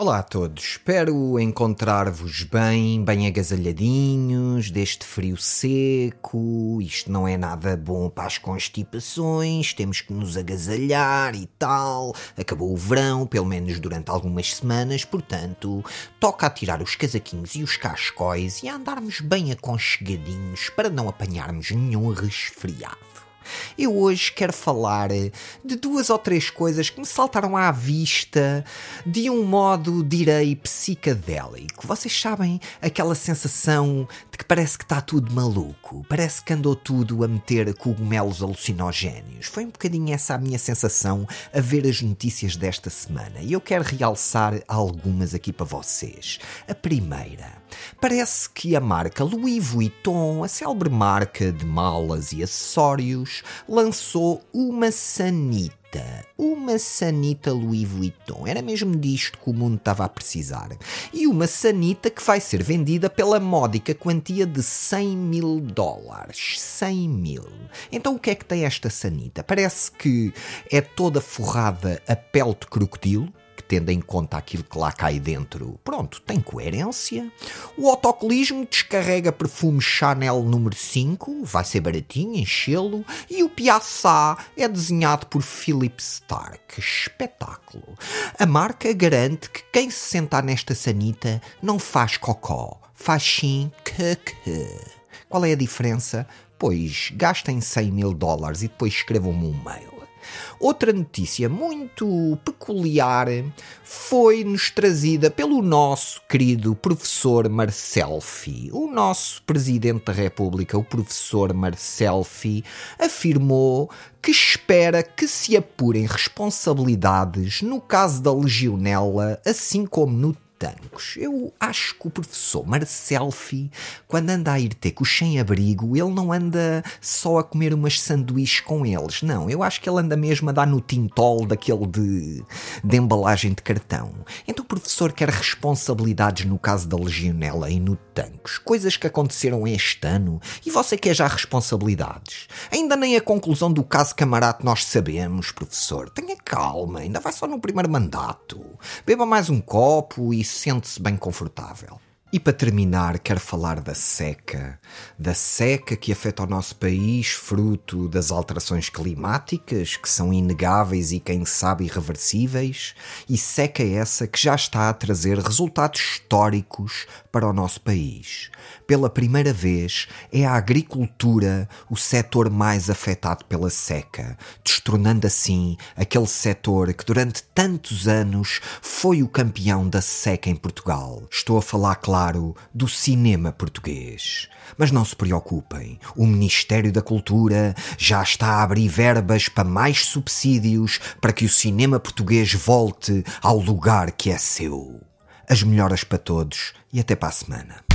Olá a todos, espero encontrar-vos bem, bem agasalhadinhos, deste frio seco. Isto não é nada bom para as constipações, temos que nos agasalhar e tal. Acabou o verão, pelo menos durante algumas semanas, portanto, toca a tirar os casaquinhos e os cascóis e a andarmos bem aconchegadinhos para não apanharmos nenhum resfriado. Eu hoje quero falar de duas ou três coisas que me saltaram à vista de um modo, direi, psicadélico. Vocês sabem aquela sensação que parece que está tudo maluco, parece que andou tudo a meter cogumelos alucinogénios. Foi um bocadinho essa a minha sensação a ver as notícias desta semana e eu quero realçar algumas aqui para vocês. A primeira, parece que a marca Louis Vuitton, a célebre marca de malas e acessórios, lançou uma sanita. Uma sanita Louis Vuitton. Era mesmo disto que o mundo estava a precisar. E uma sanita que vai ser vendida pela módica quantia de 100 mil dólares. 100 mil. Então o que é que tem esta sanita? Parece que é toda forrada a pele de crocodilo tendo em conta aquilo que lá cai dentro, pronto, tem coerência. O autocolismo descarrega perfume Chanel número 5, vai ser baratinho, enchê-lo. E o Piaçá é desenhado por Philip Stark. Espetáculo. A marca garante que quem se sentar nesta sanita não faz cocó, faz sim que. Qual é a diferença? Pois gastem 100 mil dólares e depois escrevam-me um mail. Outra notícia muito peculiar foi-nos trazida pelo nosso querido professor Marcelfi. O nosso presidente da República, o professor Marcelfi, afirmou que espera que se apurem responsabilidades no caso da legionela, assim como no tancos. Eu acho que o professor Marcelfi, quando anda a ir ter com os sem-abrigo, ele não anda só a comer umas sanduíches com eles. Não, eu acho que ele anda mesmo a dar no tintol daquele de, de embalagem de cartão. Então o professor quer responsabilidades no caso da legionela e no tancos. Coisas que aconteceram este ano. E você quer já responsabilidades? Ainda nem a conclusão do caso Camarate nós sabemos, professor. Tenha calma, ainda vai só no primeiro mandato. Beba mais um copo e sente-se bem confortável. E para terminar, quero falar da seca. Da seca que afeta o nosso país, fruto das alterações climáticas, que são inegáveis e, quem sabe, irreversíveis. E seca essa que já está a trazer resultados históricos para o nosso país. Pela primeira vez, é a agricultura o setor mais afetado pela seca, destronando assim aquele setor que durante tantos anos foi o campeão da seca em Portugal. Estou a falar, claro, claro, do cinema português. Mas não se preocupem, o Ministério da Cultura já está a abrir verbas para mais subsídios para que o cinema português volte ao lugar que é seu. As melhoras para todos e até para a semana.